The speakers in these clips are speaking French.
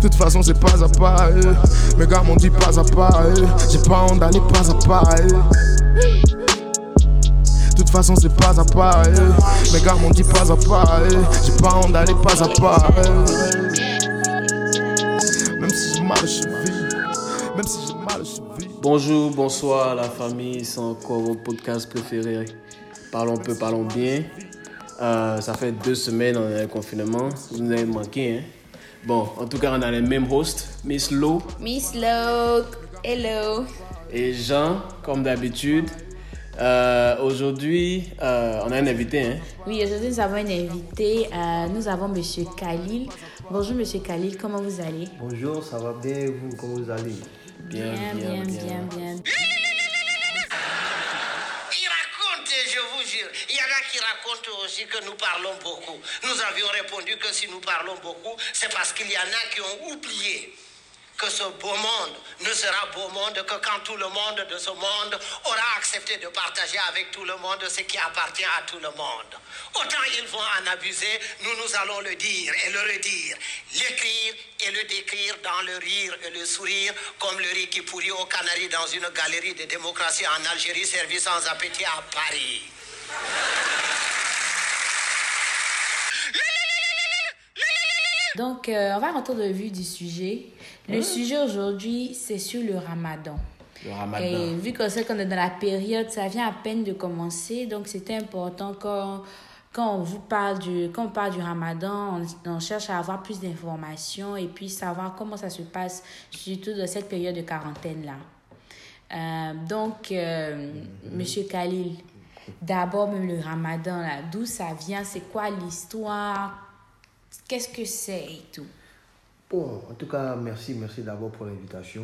De toute façon, c'est pas à pas. eh. Mes gars m'ont dit pas à pas. eh. J'ai pas honte d'aller pas à pas. eh. De toute façon, c'est pas à pas. Mes gars m'ont dit pas à pas. J'ai pas honte d'aller pas à pas. Même si j'ai mal aux chevilles. Même si j'ai mal aux chevilles. Bonjour, bonsoir la famille, c'est encore votre podcast préféré. Parlons peu, parlons bien. Euh, ça fait deux semaines on est en confinement, vous nous avez manqué. Hein? Bon, en tout cas, on a les mêmes hosts, Miss Lo Miss Loke, hello. et Jean, comme d'habitude. Euh, Aujourd'hui, euh, on a un invité. Hein? Oui, aujourd'hui nous avons un invité. euh, nous avons Monsieur Khalil. Bonjour Monsieur Khalil, comment vous allez? Bonjour, ça va bien et vous, comment vous allez? Bien, bien, bien. bien. Il raconte, je vous jure. Il y en a qui racontent aussi que nous parlons beaucoup. Nous avions répondu que si nous parlons beaucoup, c'est parce qu'il y en a qui ont oublié que ce beau monde ne sera beau monde que quand tout le monde de ce monde aura accepté de partager avec tout le monde ce qui appartient à tout le monde. Autant ils vont en abuser, nous nous allons le dire et le redire, l'écrire et le décrire dans le rire et le sourire, comme le riz qui pourrit aux Canaries dans une galerie de démocratie en Algérie servi sans appétit à Paris. Donc, euh, on va rentrer dans le vif du sujet. Le sujet aujourd'hui, c'est sur le ramadan. Le ramadan. Et vu qu'on sait qu'on est dans la période, ça vient à peine de commencer, donc c'était important quand, quand on vous parle du, quand on parle du ramadan, on, on cherche à avoir plus d'informations et puis savoir comment ça se passe, surtout dans cette période de quarantaine-là. Euh, donc, euh, Monsieur Khalil, d'abord même le ramadan, d'où ça vient, c'est quoi l'histoire, qu'est-ce que c'est et tout? Bon, en tout cas, merci, merci d'abord pour l'invitation.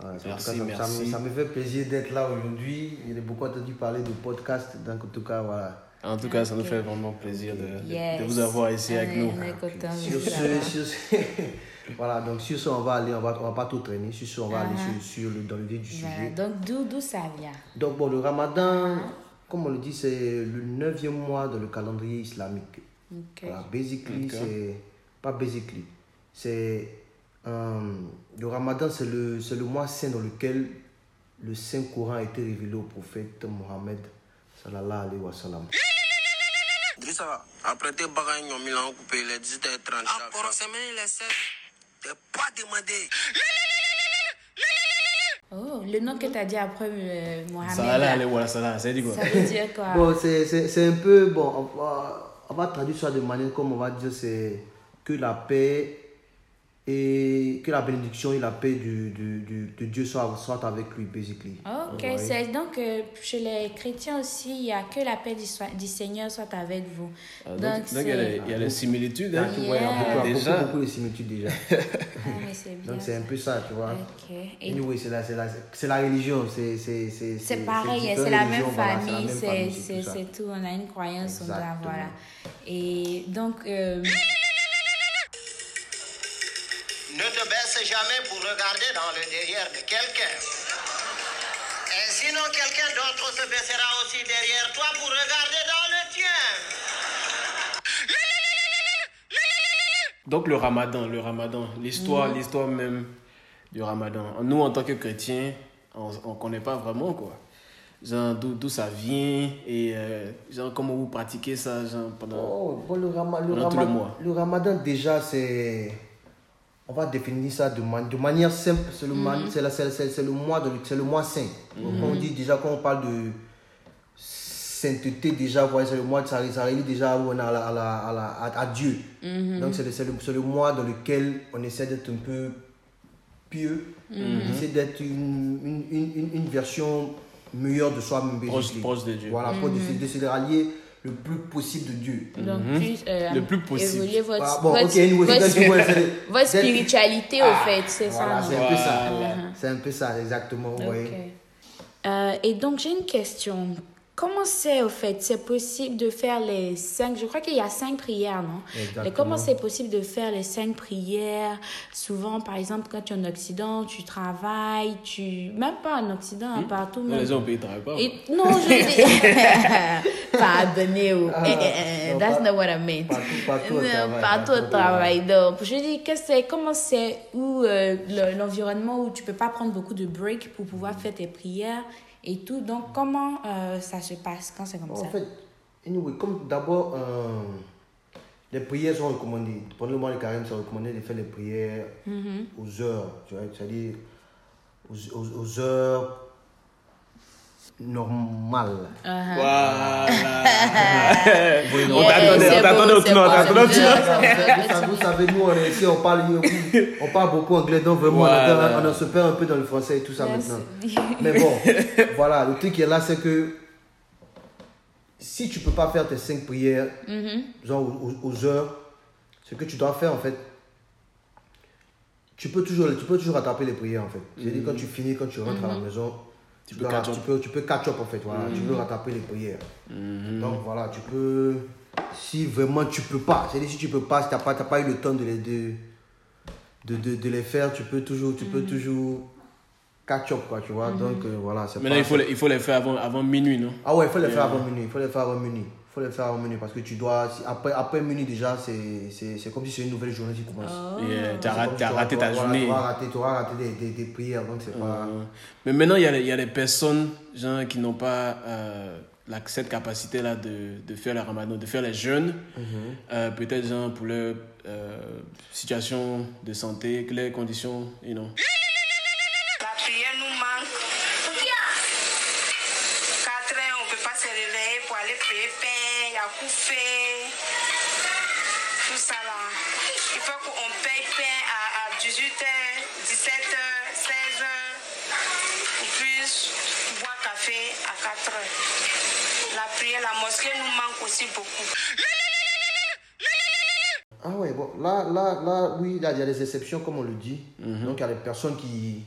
Voilà, en Merci, tout cas, ça, merci. me, ça me fait plaisir d'être là aujourd'hui. J'ai beaucoup entendu parler de podcast, donc en tout cas, voilà. En tout cas, ça nous fait vraiment plaisir de, de- Yes. de vous avoir ici avec est- nous. on est Sur ce, sur ce- voilà, donc sur ce, on va aller, on va, on va pas tout traîner. Sur ce, on va aller Uh-huh. sur, sur le, dans le vif du Voilà. sujet. Donc, d'où d'où ça vient? Donc, bon, le ramadan, comme on le dit, c'est le neuvième mois dans le calendrier islamique. Ok. Voilà, basically, Ok. c'est. Pas basically. C'est. euh, le ramadan, c'est le, c'est le mois saint dans lequel le Saint-Coran a été révélé au prophète Mohammed. Sallallahu alayhi wa sallam. Drissa, après tes bagages, ils ont coupé les 18h30. Encore semaine, les 16. T'es pas demandé. Oh, le nom que tu as dit après euh, Mohamed. Aller, voilà, ça va, ça dit quoi? Ça veut dire quoi? Bon, c'est, c'est, c'est un peu. Bon, on va, on va traduire ça de manière comme on va dire c'est que la paix et que la bénédiction et la paix du, du, du- de Dieu soient, soient avec lui, basically. Ok, Ouais. c'est donc euh, chez les chrétiens aussi, il n'y a que la paix du, du Seigneur soit avec vous. Ah, donc, Donc, donc, il y a les, il y a les similitudes. Hein? Tu vois, il y a beaucoup, il y a Déjà. beaucoup, beaucoup de similitudes déjà. Ah, mais c'est bien. Donc c'est un peu ça, tu vois. Ok. Et Anyway, c'est la, c'est la, c'est la religion, c'est c'est c'est c'est pareil, hein, c'est la même voilà, c'est famille, même c'est famille, c'est- tout ça. c'est tout. On a une croyance, on doit, Exactement. voilà. Et donc, euh, baisse jamais pour regarder dans le derrière de quelqu'un. Et sinon, quelqu'un d'autre se baissera aussi derrière toi pour regarder dans le tien. Donc le ramadan, le ramadan, l'histoire, Mhm. l'histoire même du ramadan. Nous, en tant que chrétiens, on ne connaît pas vraiment quoi. Genre d'où d'où ça vient et euh, genre comment vous pratiquez ça genre, pendant... Oh, bon, le, rama- le, Pendant tout le mois. le ramadan, déjà, c'est. On va définir ça de, man- de manière simple. C'est le, man- c'est la- c'est- c'est- c'est le, mois de- c'est le mois saint. Donc, Quand on dit déjà, quand on parle de sainteté, déjà, voilà, c'est le mois, ça, ça réunit déjà où on est à, la- à, la- à, la- à- à Dieu. Donc, c'est le, c'est le, c'est le mois dans lequel on essaie d'être un peu pieux, on essaie d'être une, une, une, une- version meilleure de soi-même. Proche- proche de Dieu. Voilà, proche de, de se rallier le plus possible de Dieu. donc plus, euh, Le plus possible. évoluer votre, Ah, bon, votre, ok, anyway, votre, votre spiritualité, Ah, au fait, c'est Voilà, ça. c'est un peu ça. Voilà. C'est un peu ça, exactement. Ok. ouais. Euh, et donc, j'ai une question. Comment c'est au fait? C'est possible de faire les cinq. Je crois qu'il y a cinq prières, non? Exactement. Et comment c'est possible de faire les cinq prières? Souvent, par exemple, quand tu es en Occident, tu travailles, tu même pas en Occident, hein, partout. Non, Même... Les gens payent travail pas. Et- non, je dis ou. Ah, eh, eh, eh, that's pas- not what I meant. partout- partout au travail, Partout partout au travail. Donc, je dis que c'est comment c'est où euh, le- l'environnement où tu peux pas prendre beaucoup de breaks pour pouvoir faire tes prières et tout. Donc, comment euh, ça se passe quand c'est comme En ça? fait, anyway, comme d'abord, euh, les prières sont recommandées. Pendant le mois de carême, c'est recommandé de faire les prières Mm-hmm. aux heures, tu vois, c'est-à-dire aux, aux- aux heures normales. Voilà. Yeah, on t'attendait, c'est on t'attendait au on t'attendait au. Vous savez, nous, on est ici, on parle, on parle beaucoup anglais, donc vraiment, on Voilà. se perd un peu dans le français et tout ça Yes. maintenant. Mais bon, voilà, le truc qui est là, c'est que si tu peux pas faire tes cinq prières, genre aux, heures, ce que tu dois faire en fait, tu peux toujours, tu peux toujours rattraper les prières en fait. C'est-à-dire quand tu finis, quand tu rentres à la maison, tu, peux catch up. tu peux, tu peux catch up en fait, voilà, tu peux rattraper les prières. Donc voilà, tu peux, si vraiment tu peux pas, c'est-à-dire si tu peux pas, si tu n'as pas, t'as pas eu le temps de les, de, de, de, de les faire, tu peux toujours, tu peux toujours catch up quoi, tu vois. Donc euh, voilà, c'est Maintenant, pas- il faut, les, il faut les faire avant, avant minuit, non? Ah ouais, il faut les faire avant minuit. Il faut les faire avant minuit. Faut les faire avant minuit parce que tu dois. Après, après minuit déjà, c'est c'est- c'est comme si c'est une nouvelle journée qui commence. Yeah, raté, comme t'as tu raté auras- ta journée. Tu auras raté, tu auras raté des, des, des prières, donc c'est pas. Euh, Mais maintenant, il y a, les- il y a des personnes genre, qui n'ont pas euh, la- cette capacité-là de, de faire le ramadan, de faire les jeûnes. Euh, Peut-être genre, pour leur euh, situation de santé, les conditions, you know. Beaucoup. Ah ouais, bon, là, là, là, oui, là, il y a des exceptions, comme on le dit. Donc, il y a des personnes qui,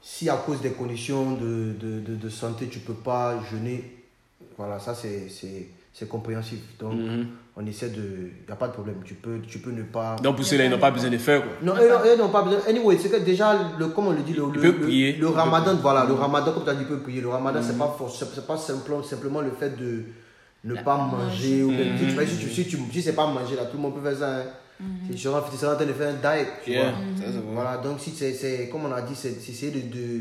si à cause des conditions de, de, de, de santé, tu peux pas jeûner, voilà, ça, c'est c'est- c'est compréhensif. Donc, on essaie de. Il n'y a pas de problème. Tu peux, tu peux ne pas. Donc, pour ceux-là, ils n'ont pas besoin de faire. Quoi. Non, eux n'ont pas besoin. Anyway, c'est que déjà, le, comme on le dit, le, le, peut le- prier. ramadan, voilà, le ramadan, comme tu as dit, il peut prier. Le ramadan, c'est pas, forc- c'est c'est pas simplement, simplement le fait de ne pas manger. Ou bien, tu vois, si tu si, tu, si c'est pas manger, là, tout le monde peut faire ça. Hein. Tu seras tu seras en train de faire un diet, tu Yeah, vois. vrai. Voilà, donc si c'est, c'est- comme on a dit, c'est c'est essayer de, de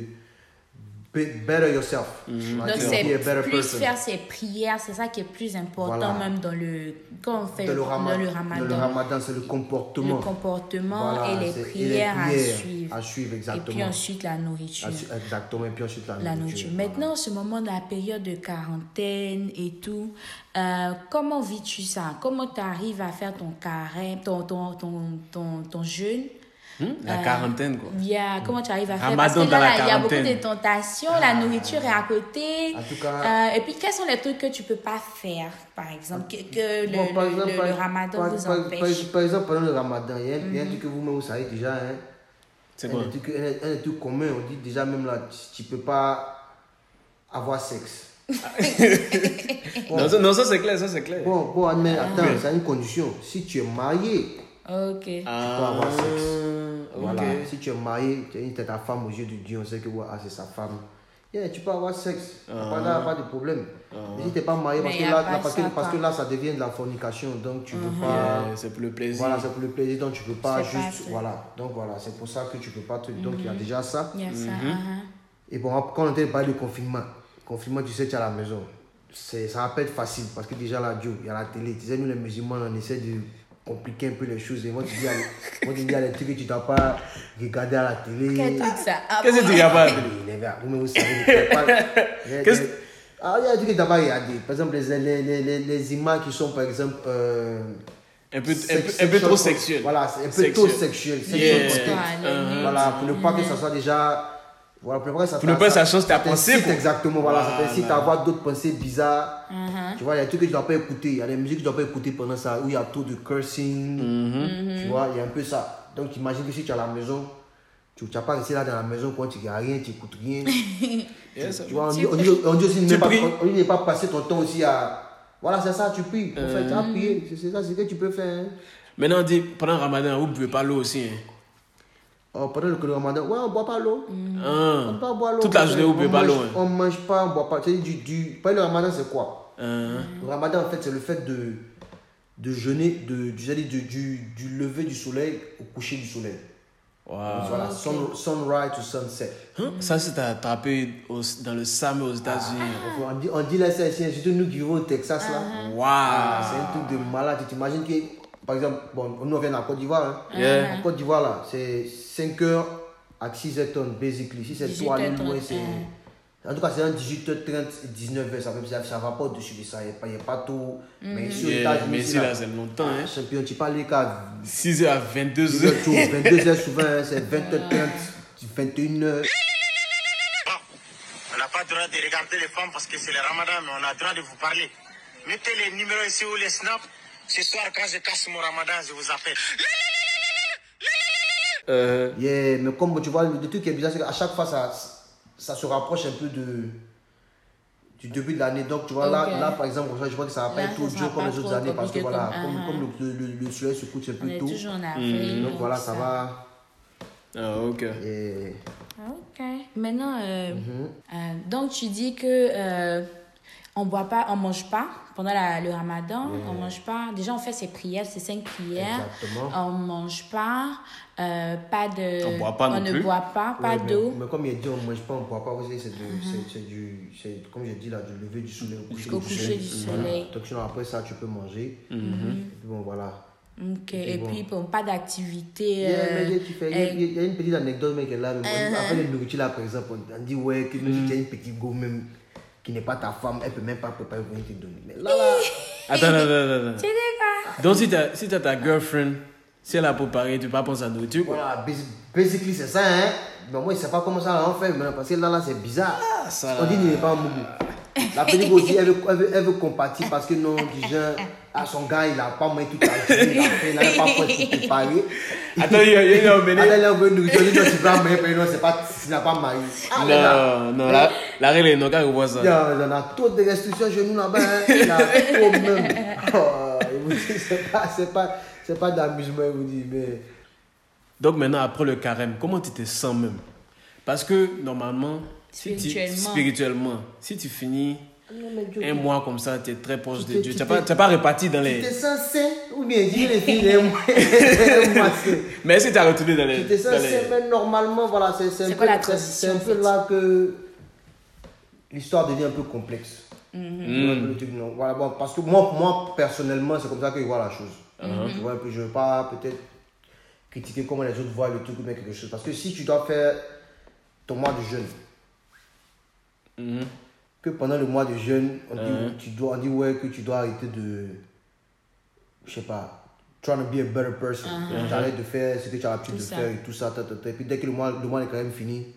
better yourself. A Donc, c'est plus person. faire ses prières, c'est ça qui est plus important, Voilà. même dans le. Quand on fait Dans le, rama- dans le dans ramadan. le ramadan, c'est le comportement. Le comportement Voilà, et, les c'est- et les prières à suivre. à suivre, Et puis exactement. ensuite la nourriture. Exactement, et puis ensuite la, la nourriture. Maintenant, ce moment de la période de quarantaine et tout, euh, comment vis-tu ça? Comment tu arrives à faire ton carême, ton, ton, ton, ton, ton jeûne? Hmm? La Euh, quarantaine, quoi. Yeah, comment tu arrives à faire? Ramadan Parce que dans là, la il y a beaucoup de tentations, la nourriture est à côté. En tout cas- Euh, et puis, quels sont les trucs que tu peux pas faire, par exemple, que, que le, Bon, par le- exemple, le- par- le ramadan par- vous par- empêche Par, par exemple, pendant le ramadan, il y a, il y a un truc que vous-même vous savez déjà. Hein, C'est un, quoi? un, un des trucs communs, on dit déjà même là, tu ne peux pas avoir sexe. Non, ça, non, ça, c'est clair, ça c'est clair. Bon, bon, mais attends, c'est une condition. Si tu es marié, Ok. Ah, avoir sexe. Ok. voilà, si tu es marié, tu es ta femme aux yeux de Dieu, on sait que ouais, ah, c'est sa femme. Yeah, tu peux avoir sexe, pas, là, pas de problème. Mais si tu n'es pas marié, parce que, là, pas là, parce, que, ça, parce que là, ça devient de la fornication, donc tu ne peux pas. Yeah, c'est pour le plaisir. Voilà, c'est pour le plaisir, donc tu peux pas pas juste. Voilà, donc voilà, c'est pour ça que tu peux pas. Te, donc il y a déjà ça. Il y a ça. Mhm. uh-huh. Et bon, quand on était parlé de confinement, confinement, tu sais, tu es à la maison. C'est, ça va pas être facile parce que déjà là, Dieu, il y a la télé. Tu sais, nous les musulmans, on essaie de compliquer un peu les choses. Et moi, tu dis, à- moi, tu dis à les trucs que tu dois pas regarder à la télé. Quel truc ça? Ah, Qu'est-ce que tu regardes Les les gars, vous-même, vous savez. vous pouvez pas- les- Qu'est-ce- les- Ah, il y a des trucs que tu dois pas regarder. Par exemple, les, les, les, les, les images qui sont, par exemple. euh, Un peu, un sex- peu, un peu trop sexuel. Voilà, c'est un peu trop sexuel. Yeah. Voilà, pour ne pas que ça soit déjà. Voilà, pour ça, pas que ça change ta pensée, quoi. Exactement, voilà, ça t'incite à Voilà. avoir d'autres pensées bizarres. Tu vois, il y a des trucs que tu ne dois pas écouter. Il y a des musiques que tu ne dois pas écouter pendant ça, où il y a trop de cursing. Mm-hmm. Tu vois, il y a un peu ça. Donc, imagine que si tu es à la maison, Tu n'as pas resté là dans la maison quand tu n'as rien, tu n'écoutes rien. Yes, Tu vois, on dit, on dit, on dit aussi ne pas, on ne pas passer ton temps aussi à. Voilà, c'est ça, tu pries. En fait, tu Euh. as prié. C'est ça, c'est ce que tu peux faire. hein. Maintenant, on dit, pendant Ramadan, vous ne buvez pas l'eau aussi. Hein. Oh, pendant le ramadan, ouais, on ne boit pas l'eau. Ah. On ne peut pas boire l'eau. Toute la journée, On buvez pas mange- l'eau. Hein. On ne mange pas, on ne boit pas. Tu sais, du, du... Pendant le ramadan, c'est quoi? Ah. Le ramadan, en fait, c'est le fait de, de jeûner de, du, dire, du, du lever du soleil au coucher du soleil. Wow. Voilà, sun- sunrise to sunset. Hein? Ça, c'est attrapé au- dans le Sam aux États-Unis. On dit, on dit là, c'est surtout nous qui vivons au Texas, là. Wow. Ah, c'est un truc de malade. Tu t'imagines que, par exemple, bon, nous on vient la Côte d'Ivoire. Hein. Yeah. En Côte d'Ivoire, là, c'est 5 heures à 6 h basically. Si c'est toi aller 18h30, loin, c'est. En tout cas, c'est un 18h30, 19h, ça, fait- ça, ça va pas au-dessus de ça. Il n'y a, pas- il y a pas tout. Mais ici, aux Yeah, États-Unis, mais ici, là, c'est longtemps. Hein. champion, tu parles les cas 6h à 22h. 22h souvent, hein, c'est 20h30, 21h. On n'a pas le droit de regarder les femmes parce que c'est le ramadan, mais on a le droit de vous parler. Mettez les numéros ici ou les snaps. Ce soir, quand je casse mon ramadan, je vous appelle. Euh, Yeah, mais comme tu vois, le, truc qui est bizarre, c'est qu'à chaque fois, ça, ça se rapproche un peu de, du début de l'année. Donc, tu vois, là, là, par exemple, je vois que ça va pas être dur comme les autres années parce que voilà, comme- comme, Ah, comme le, le, le soleil se couche un peu tôt. avril. Donc voilà, ça va. ah, ok. Et, Ok. Maintenant, euh, Mhm. euh, donc tu dis que euh, on boit pas, on mange pas pendant la- le Ramadan. On mange pas. Déjà, on fait ses prières, ses cinq prières. Exactement. On mange pas, euh, pas de. On boit pas non ne plus. boit pas, pas Ouais, d'eau. Mais, comme il a dit, on ne mange pas, on ne boit pas. Vous savez, c'est c'est du, c'est, comme j'ai dit là, du lever du soleil au coucher Jusqu'au du coucher soleil. du Voilà. soleil. Donc sinon, après ça, tu peux manger. Mhm. Et puis bon, voilà. Ok. Et bon. puis, bon, pas d'activité. Yeah, euh, il y a- euh, il y, a une petite anecdote mais qui est là. même. Après les nourritures là, par exemple, on on dit ouais, que même si tu as une petite go même qui n'est pas ta femme, elle peut même pas préparer pour te donner. Mais là, là, Attends, attends, attends. attends. Tu dis quoi? Donc, si t'as si t'as ta girlfriend, si elle a préparé, tu peux pas penser à nourriture, quoi. voilà, basi- basically c'est ça, hein. Mais moi, je sais pas comment ça on fait, mais parce que là, là, c'est bizarre. Ah, ça, on dit qu'il n'est pas un mougou. La petite aussi, elle veut, elle veut, elle veut compatir parce que non, genre, à son gars, il a pas moins toute la journée, il a fait, il n'a pas pour préparer. Attends, il y a, il y a un mené. là, là, on veut nourriture, on dit non, tu vas marier, mais non, c'est pas, tu n'as pas marié. Ah, Non, non, la, la règle est non, quand on voit ça. Il y en a trop de restrictions chez nous là-bas. Hein. Il y a trop même. Oh, il vous dit, c'est pas, c'est pas, c'est pas d'amusement, il vous dit, mais. Donc maintenant, après le carême, comment tu te sens même? Parce que normalement, si tu- Spirituellement. si tu finis Non, mais Dieu, un mois comme ça, tu es très proche Tu de Dieu. tu Tu n'as pas, pas réparti dans Tu les... t'es censé, ou bien dire les filles, les mois, Mais si tu as retourné dans les... Tu t'es censé, les- mais normalement, voilà, c'est c'est un un peu là que l'histoire devient un peu complexe. Mhm. Tu vois un truc, non. Voilà, bon, parce que moi, moi, personnellement, c'est comme ça que je vois la chose. Mhm. Tu vois, un peu, je ne veux pas peut-être critiquer comment les autres voient le truc ou bien quelque chose. Parce que si tu dois faire ton mois de jeûne, Mhm. que pendant le mois de jeûne, on dit, Mhm. tu dois, on dit ouais, que tu dois arrêter de, je sais pas, trying to be a better person. Tu arrêtes de faire ce que tu as l'habitude de faire et tout ça. ta, ta, ta. Et puis dès que le mois, le mois est quand même fini,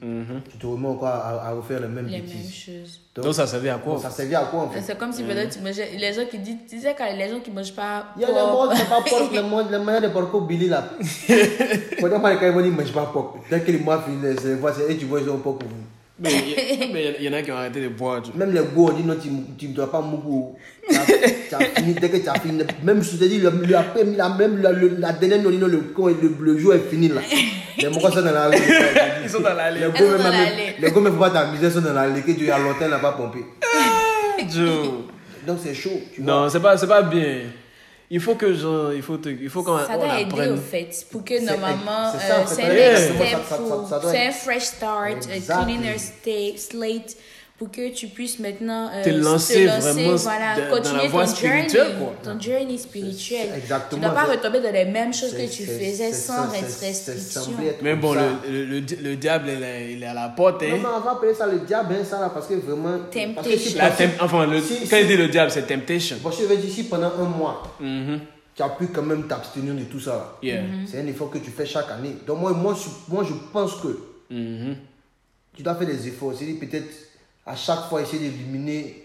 tu te remets encore à, à refaire les mêmes Les mêmes bêtises. choses. Donc ça servait à quoi ça servait à quoi en fait? C'est comme si peut-être tu mangeais. Les gens qui disent. Tu sais, quand les gens qui mangent pas. Il y a les modes, c'est pas porc, les modes, les manières de porco Billy là. Pendant moi, quand ils m'ont dit, mange pas porc. Dès que le mois finit, c'est- et tu vois, ils ont porc pour vous. Mais il y, en a qui ont arrêté de boire. tu- Même les go, on dit non, tu ne dois pas mourir. Tu as, tu as fini, dès que tu as fini, même si je te dis, le, le, après, la, même la, le- la dernière nuit, le, quand le, le jour est fini là. Les mots sont dans la rue. Ils sont dans l'allée. Les go, sont même, l'allée. les go, même faut pas t'amuser, sont dans la rue, que tu as longtemps, n'a pas pompé. Joe. Donc c'est chaud, tu vois. Non, c'est pas, c'est pas bien. Il faut que genre, il faut, te- il faut qu'on Ça doit aider apprenne. au fait, pour que C'est- normalement, c'est ça, un step, ça- ça- pour- ça doit c'est un être- fresh start, a Exactly. cleaner sta- slate, pour que tu puisses maintenant euh, Te lancer vraiment voilà, dans- dans la continuer voie ton journey, quoi. ton journey spirituel. c'est exactement tu ne dois pas retomber dans les mêmes choses que C'est- tu c'est- faisais c'est- sans c'est- c'est- c'est restriction. Mais bon, le, le, le, di- le diable, il est, il est à la porte. Non, Hein. mais on va appeler ça le diable, hein, ça là, parce que vraiment. parce que si- La tem- enfin, le, si- quand il si- dit le diable, c'est temptation. Bon, je veux dire, si pendant un mois, Mhm. tu as pu quand même t'abstenir de tout ça. Yeah. c'est un effort que tu fais chaque année. Donc, moi, moi, je, moi, je pense que Mhm. tu dois faire des efforts. C'est-à-dire, peut-être, à chaque fois, essayer d'éliminer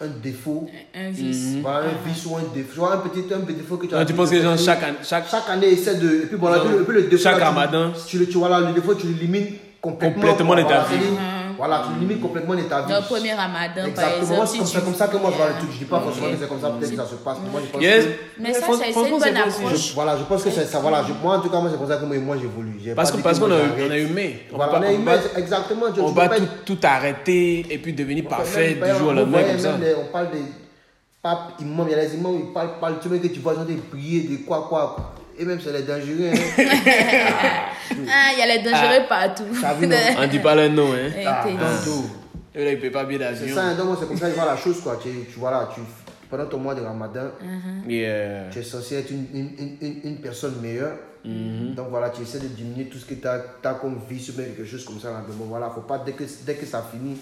un défaut. Un vice. Voilà, un vice ou un défaut. Tu vois, un petit, un petit défaut que tu as. Non, tu penses que les gens, chaque année, chaque, Chaque année, essaie de. Et puis voilà, et puis le- et puis le défaut. Chaque là, tu- ramadan. Tu, le, tu, voilà, le défaut, tu l'élimines complètement. Complètement de ta Voilà, Voilà, tu l'élimines complètement de ta vie. Dans le premier ramadan, par Exactement. exemple. Moi, si c'est comme, tu- ça- comme ça que moi je vois le truc. Je dis pas forcément que c'est comme ça, peut-être que ça se passe. mais Moi, je pense Yes. que. Mais ça, c'est une bonne approche. Je- voilà, je pense que c'est ça. Voilà, je- moi, en tout cas, moi, c'est pour ça que moi, moi j'évolue. Parce parce qu'on a, j'arrête. on Voilà, on pas, a pas- exactement. Tu- on va tout, arrêter et puis devenir parfait du jour au même, lendemain même, comme ça. les- on parle des papes, imams, il y a les imams, ils parlent, parlent, tu vois que tu vois, ils ont des prières, des quoi, quoi. Et même, c'est les dangereux. Hein. Ah, il y a les dangereux partout. Vu, non On dit pas le nom, hein. Ah, donc, tout. Et là, il paye pas bien C'est d'avion. ça, hein, donc moi, c'est comme ça que je vois la chose, quoi. Tu, tu vois là, tu, pendant ton mois de ramadan, Yeah. tu es censé être une, une, une, une, une personne meilleure. Donc voilà, tu essaies de diminuer tout ce que tu as, comme vice ou bien quelque chose comme ça. Là. Mais bon, voilà, faut pas, dès que, dès que ça finit,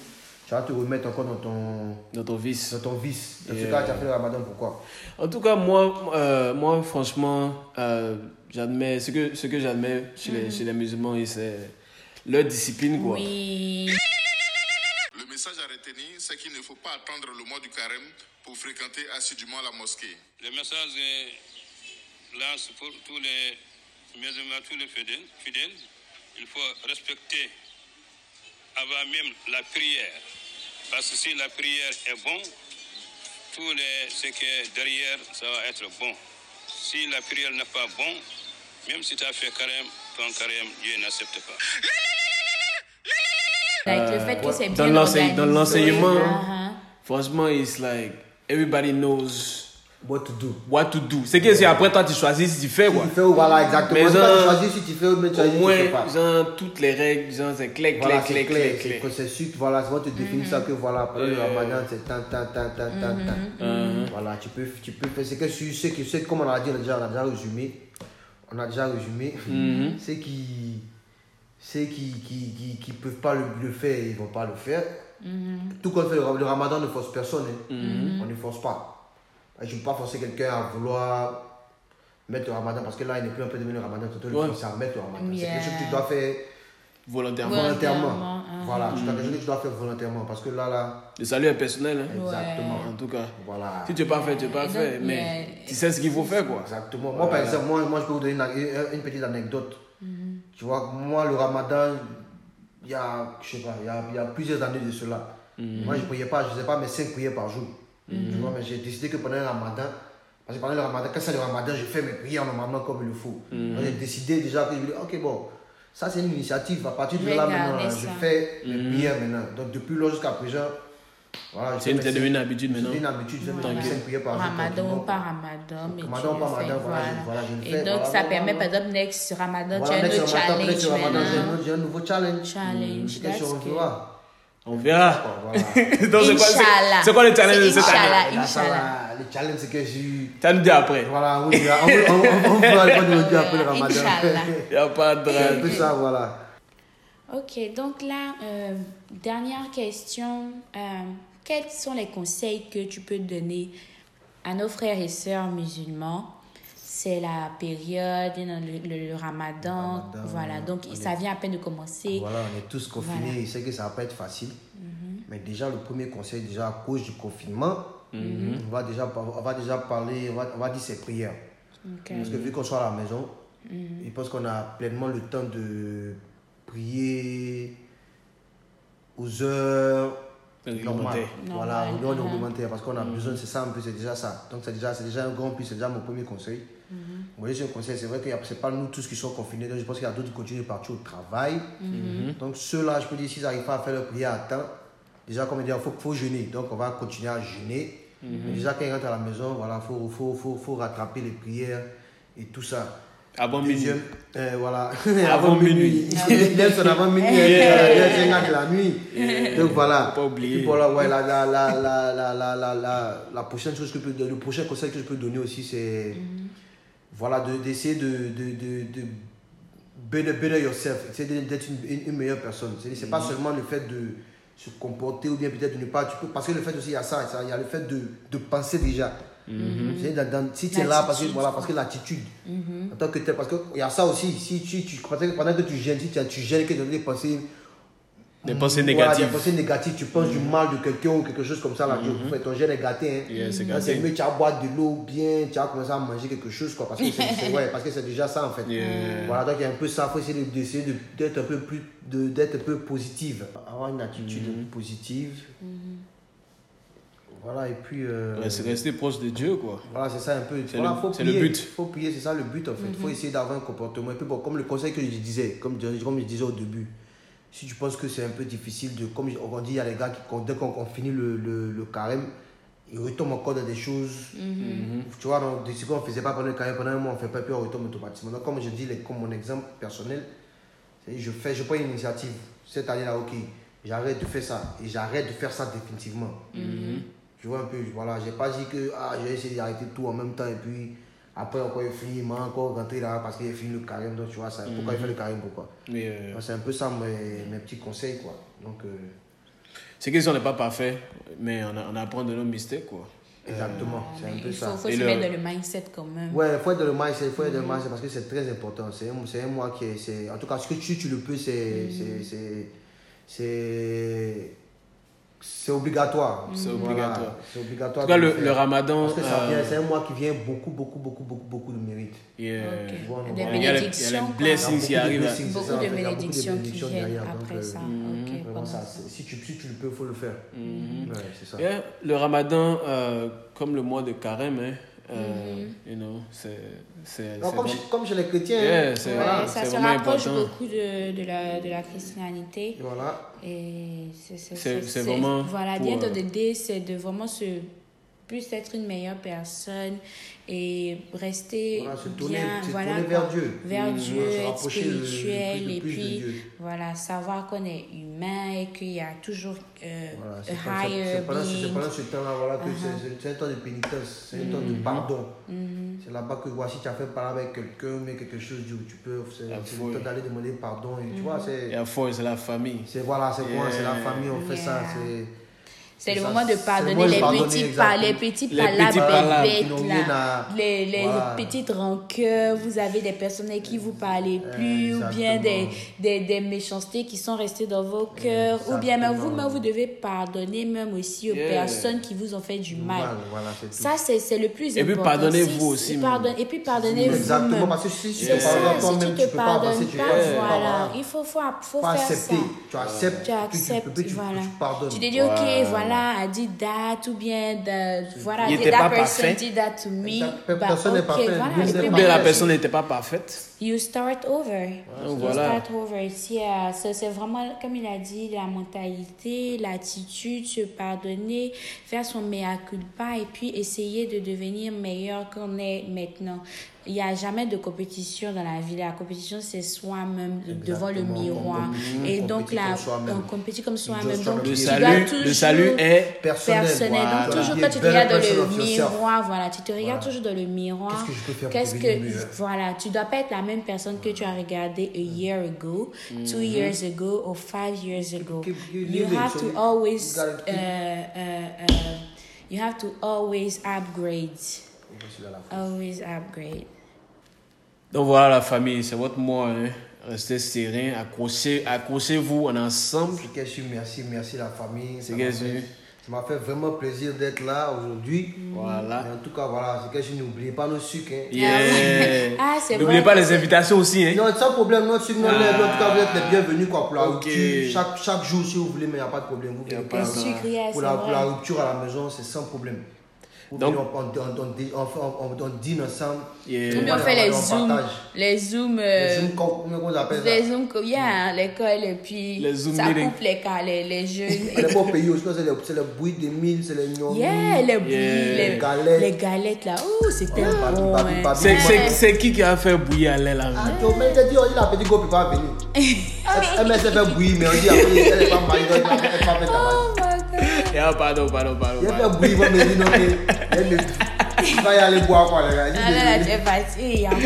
tu vas te remettre encore dans ton, Dans ton vice. dans ton vice. Dans ce Yeah. cas, tu as fait le ramadan, pourquoi? En tout cas, moi, euh, moi franchement, euh, j'admets, ce que, ce que j'admets chez, les, chez les musulmans, c'est leur discipline, quoi. Oui. Le message à retenir, c'est qu'il ne faut pas attendre le mois du carême pour fréquenter assidûment la mosquée. Le message est lance pour tous les musulmans, tous les fidèles, fidèles. Il faut respecter avant même la prière. Parce que si la prière est bonne, tout les, ce qui est derrière, ça va être bon. Si la prière n'est pas bon, même si tu as fait carême, ton carême, Dieu n'accepte pas. Avec le fait que c'est Dans bien l'enseignement, Uh-huh. franchement, it's like, everybody knows What to do? What to do? C'est que c'est après toi, tu choisis si tu fais, quoi. Tu fais, voilà, exactement. Mais genre, tu choisis si tu fais ou bien tu Au choisis si tu fais moins, pas. genre, toutes les règles, genre, c'est clair, Voilà, clair, c'est clair, clair, clair, c'est clair. que c'est sûr, voilà, c'est moi te définis ça que voilà, pendant le ramadan, c'est tant, tant, tant, tant, tant, tant. Uh-huh. Voilà, tu peux, tu peux faire, c'est que sur ce que, c'est comme on a dit, on a déjà, on a déjà résumé, on a déjà résumé, ceux qui, ceux qui, qui, qui, qui peuvent pas le, le faire, ils vont pas le faire. Tout comme on fait le, ram- le ramadan ne force personne, hein. On ne force pas. Je ne peux pas forcer quelqu'un à vouloir mettre le ramadan parce que là, il n'est plus un peu devenu le ramadan, tu dois Ouais. le forcer à mettre le ramadan. C'est quelque chose que tu dois faire Volontairement. Volontairement, volontairement. hein. Voilà, tu dois quelque chose que tu dois faire volontairement parce que là, là, Le salut est personnel, hein. exactement. En tout cas. Voilà. Si tu n'es pas fait, tu n'es pas fait. donc, Mais yeah. tu sais ce qu'il faut faire, quoi. Exactement. Moi, par exemple, moi, moi, je peux vous donner une, une petite anecdote. Tu vois, moi, le ramadan, il y a, je sais pas, il y a, il y a plusieurs années de cela. Moi, je ne priais pas, je ne faisais pas mes 5 prières par jour. Tu vois, mais j'ai décidé que pendant le ramadan, parce que pendant le ramadan, quand c'est le ramadan, je fais mes prières normalement comme il le faut. Donc, J'ai décidé déjà que je me dis, ok, bon, ça c'est une initiative. À partir de là, maintenant, ça. je fais mes prières maintenant. Donc, depuis là jusqu'à présent, voilà. C'est une- devenu une habitude maintenant. C'est une habitude, je fais mes Voilà. 5 prières par. Ramadan ou pas Ramadan, mais Ramadan tu ou pas Ramadan, voilà, je- voilà, je le Et donc, voilà, ça voilà, permet, voilà. par exemple, next Ramadan, tu Voilà, as un next autre Ramadan, challenge next Ramadan, j'ai un nouveau challenge. Challenge, Une that's question, on verra. Voilà. Donc, c'est quoi, c'est- Inch'Allah. c'est quoi le challenge de cette année? Inch'Allah. Le challenge, c'est que j'ai. Tu vas nous dire après. Voilà, on verra. On de le dire après le ramadan. Inch'Allah. Il n'y a pas de C'est un drame. peu ça, voilà. Ok, donc là, euh, dernière question. Euh, quels sont les conseils que tu peux donner à nos frères et sœurs musulmans C'est la période, le, le- le ramadan, Ramadan, voilà. Donc, on ça vient à peine de commencer. Voilà, on est tous confinés. Voilà. Je sais que ça va pas être facile. Mhm. Mais déjà, le premier conseil, déjà à cause du confinement, Mhm. on, va déjà, on va déjà parler, on va, on va dire ses prières. Ok. Parce que vu qu'on soit à la maison, Mhm. je pense qu'on a pleinement le temps de prier aux heures normales. Voilà, aux heures mhm. réglementaires. Parce qu'on a besoin, c'est ça un peu, c'est déjà ça. Donc c'est déjà, c'est déjà un grand plus, c'est déjà mon premier conseil. Mhm. Vous voyez, c'est un conseil, c'est vrai que c'est pas nous tous qui sommes confinés, donc je pense qu'il y a d'autres qui continuent de partir au travail. Mhm. Donc ceux-là, je peux dire, s'ils n'arrivent pas à faire leur prière à temps, déjà, comme on dit, il faut, faut jeûner. Donc on va continuer à jeûner. Mais déjà, quand ils rentrent à la maison, voilà, il faut, faut, faut, faut rattraper les prières et tout ça. Avant minuit. Euh, voilà. Avant minuit. Il aime son avant minuit, gars de la nuit. Donc voilà. Faut pas oublier. Voilà, ouais, la, la, la, la, la, la, la, la, prochaine chose que je peux, le prochain conseil que je peux donner aussi, c'est voilà, de- d'essayer de, de, de, de better, better yourself, essayer de- d'être une, une, une meilleure personne. C'est c'est pas seulement le fait de se comporter ou bien peut-être de ne pas. Tu peux, parce que le fait aussi, il y a ça, il y a le fait de, de penser déjà. Dans- dans- si tu es là, parce que, voilà, parce que l'attitude, en tant que tel, parce qu'il y a ça aussi, si tu, tu, pendant que- tu gênes, si tu, tu gênes que de des pensées Des pensées Voilà, négatives. des pensées négatives. Tu penses du mal de quelqu'un ou quelque chose comme ça. Là, tu fais ton gène est gâté. Hein. Yeah, c'est Là, gâté. c'est mieux, tu vas boire de l'eau bien, tu vas commencer à manger quelque chose. Quoi, parce que c'est ouais, parce que c'est déjà ça en fait. Yeah. Voilà, donc il y a un peu ça. Il faut essayer de- d'essayer de- d'être un peu plus, de- d'être un peu positive. Avoir une attitude Mhm. positive. Voilà, et puis. euh, Ouais, c'est rester proche de Dieu, quoi. voilà, c'est ça un peu. C'est Voilà, le- faut c'est le prier. but. faut prier, c'est ça le but en fait. Il faut essayer d'avoir un comportement. Et puis bon, comme le conseil que je disais, comme, comme je disais au début, si tu penses que c'est un peu difficile de. Comme on dit, il y a les gars qui, dès qu'on finit le, le, le carême, ils retombent encore dans des choses. Tu vois, donc, de ce qu'on ne faisait pas pendant le carême, pendant un mois, on ne fait pas, puis on retombe automatiquement. Donc, comme je dis, les- comme mon exemple personnel, je fais, je prends une initiative. Cette année-là, ok, j'arrête de faire ça. Et j'arrête de faire ça définitivement. Tu vois un peu, voilà, j'ai pas dit que ah, j'ai essayé d'arrêter tout en même temps et puis après encore il finit, il m'a encore rentré là parce qu'il a fini le carême, donc tu vois, ça, pourquoi il fait le carême, pourquoi? Euh, C'est un peu ça mes, mes petits conseils quoi. Donc, euh, c'est question n'est pas parfait, mais on, a- on apprend de nos mystères, quoi. exactement, c'est un peu Il faut, ça. faut Et se le- mettre dans le mindset quand même. Ouais, il faut être dans le mindset, il faut être dans le mindset parce que c'est très important. C'est un, c'est un mois qui est. c'est- En tout cas, ce que tu, tu le peux, c'est. c'est- c'est- C'est. C'est obligatoire. C'est Voilà, obligatoire. C'est obligatoire. En tout cas, de le, ramadan, Parce que ça euh, c'est un mois qui vient beaucoup, beaucoup, beaucoup, beaucoup, beaucoup de mérite. yeah. Il y a les- il y a les bénédictions. quoi. blessings qui Il y a beaucoup de arrivent. Beaucoup bénédictions qui viennent derrière, après ça. Vraiment ça, si tu, si tu le peux, il faut le faire. Mhm. Ouais, c'est ça. Yeah, Le ramadan, euh, comme le mois de carême, hein, euh, Mm-hmm. you know, c'est comme, chez, comme chez les chrétiens. Yeah, c'est- Ouais, voilà, ça se rapproche important. beaucoup de, de, la, de la christianité. Voilà. Et c'est vraiment Voilà, bien euh, c'est de vraiment se plus être une meilleure personne et rester Voilà, se tourner, bien se voilà, tourner vers. Dieu. vers Mhm. Dieu, Se être rapprocher le- le plus- spirituel et puis voilà, savoir qu'on est humain et qu'il y a toujours euh, Voilà, higher c'est pendant, being. pendant ce temps-là voilà, que Uh-huh. c'est- un temps de pénitence, c'est un temps de Mm-hmm. pardon. C'est là-bas que voici, tu as fait parler avec quelqu'un, mais quelque chose, tu tu peux, c'est le temps d'aller demander pardon. Et tu Mm-hmm. vois, c'est. Et à fond, c'est la famille. C'est voilà, c'est quoi, c'est la Yeah. famille, on fait ça. Yeah. C'est C'est le ça, moment de le pardonner les pardonner, petits, pas, les petits Les palabres petits palabres qui bêtes, là. à- les, les Voilà. petites rancœurs, vous avez des personnes avec qui vous parlez plus, ou bien des, des, des méchancetés qui sont restées dans vos cœurs, ou bien même Exactement. vous-même, vous devez pardonner même aussi aux Yeah. personnes qui vous ont fait du mal. voilà. Ça, c'est le plus Et puis, pardonnez-vous Si- aussi, si pardonne- et puis, pardonnez-vous Exactement, même. parce que si tu C'est te ça, pardonnes si toi-même, tu te pardonnes pas, voilà, il faut, faut, faut faire ça. tu acceptes, Tu acceptes, tu, peux, tu, voilà. tu pardonnes. Tu te dis, ok, Voilà. Voilà, I did that, ou bien, the, voilà, Il était that pas person parfait. did that to me. Exact. Bah, personne n'est ok, parfait. voilà. Nous Et sommes puis Ou bien la personne n'était pas parfaite. You start over. Donc, You voilà. start over. Euh, c'est c'est vraiment, comme il a dit, la mentalité, l'attitude, se pardonner, faire son mea culpa et puis essayer de devenir meilleur qu'on est maintenant. Il n'y a jamais de compétition dans la vie. La compétition, c'est soi-même devant le miroir. Et donc soi-même. on compétit comme soi-même. Donc, Le salut, le salut est Personnel. personnel. Voilà. Donc, toujours quand tu te regardes dans le miroir, voilà, tu te regardes Voilà. toujours dans le miroir. Qu'est-ce que je peux faire Qu'est-ce que, voilà, tu dois pas être la même personne que tu as regardé a year ago, two years ago, or five years ago. keep- keep You have so to always, uh, uh, uh, you have to always upgrade, always upgrade. Donc voilà la famille, c'est votre mois. Hein. Restez serein, accrochez- accrochez-vous en ensemble. C'est merci, merci la famille. C'est Ça m'a qu'est-ce fait- que- Ça m'a fait vraiment plaisir d'être là aujourd'hui. Voilà. Mais en tout cas, voilà, c'est qu'est-ce que n'oubliez pas nos sucres. Hein. Yeah. Ah, c'est N'oubliez pas les invitations aussi. Hein. Non, sans problème, notre sucre, Ah. en tout cas, vous êtes les bienvenus quoi, pour la rupture. Chaque, chaque jour, si vous voulez, mais il n'y a pas de problème. Vous venez pas pour la- sucres, yeah, pour c'est la, pour la vrai. rupture à la maison, c'est sans problème. Donc- on, on, on, on, on, on, on dîne ensemble. On fait les zooms, les zooms, Les euh, Zoom, comment comment on appelle ça les zooms, yeah, à l'école, et puis Les ça coupe les, cas, les, les jeunes. Les beaux pays aussi, c'est le, c'est le bruit des mille, c'est les. Yeah, les les, Galettes. les galettes là. Oh, c'était Oh, bon. hein. C'est- qui qui a fait bouillir à lait là Ah, tu mais il a dit, oh, il a petit go, peut pas venir. Elle, s'est fait bouillir, mais on dit après, elle est pas mariée, elle va Oh ta Yeah, pardon, pardon, pardon. Il a pardon. fait bouillir, il va me dire, non, mais il va y aller boire quoi, les gars. Mais- tu es fatigué, Yanko.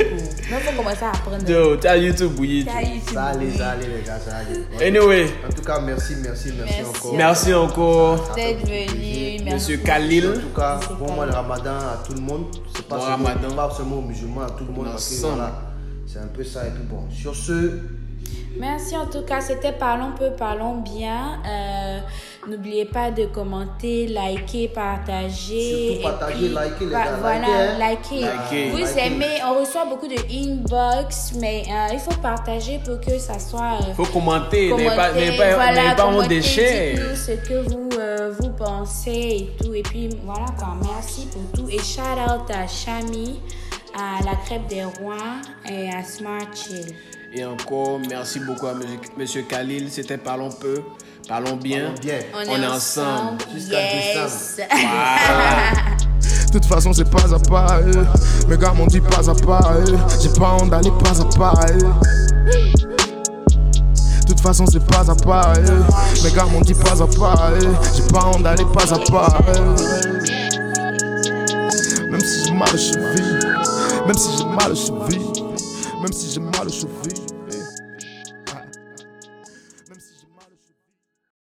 Mais faut commencer à apprendre. Yo, t'as YouTube bouillir. T'as YouTube. Ça allait, ça allait, les gars, ça allait. Anyway, En tout cas, merci, merci, merci, Merci. encore. merci encore, D'être venu. Monsieur Khalil. En tout cas, bon mois de ramadan à tout le monde. C'est pas, seulement, ramadan. pas seulement aux musulmans, à tout le monde. C'est un peu ça. Et puis bon, sur ce, Merci en tout cas, c'était Parlons peu, parlons bien. Euh, N'oubliez pas de commenter, liker, partager. Surtout partager, puis, liker, les gars, Voilà, liker, liker. Liker. Vous Liker. aimez, on reçoit beaucoup de inbox, mais euh, il faut partager pour que ça soit. euh, Faut commenter, n'ayez pas, commenter, n'ayez pas, voilà, n'ayez pas commenter, dites-nous ce que vous, euh, vous pensez et tout. Et puis voilà, quoi, merci pour tout. Et shout out à Chami, à la crêpe des rois et à Smart Chill. Et encore, merci beaucoup à monsieur, Khalil. C'était Parlons peu, parlons bien. Parlons bien. On, est, ensemble. Jusqu'à yes. De toute façon, c'est pas à pas. euh. Mes gars m'ont dit pas à pas. euh. J'ai pas honte d'aller pas à pas. euh. De toute façon, c'est pas à pas. Mes gars m'ont dit pas à pas. J'ai pas honte d'aller pas à pas. Même si j'ai mal aux chevilles. Même si j'ai mal aux chevilles. Même si j'ai mal aux chevilles.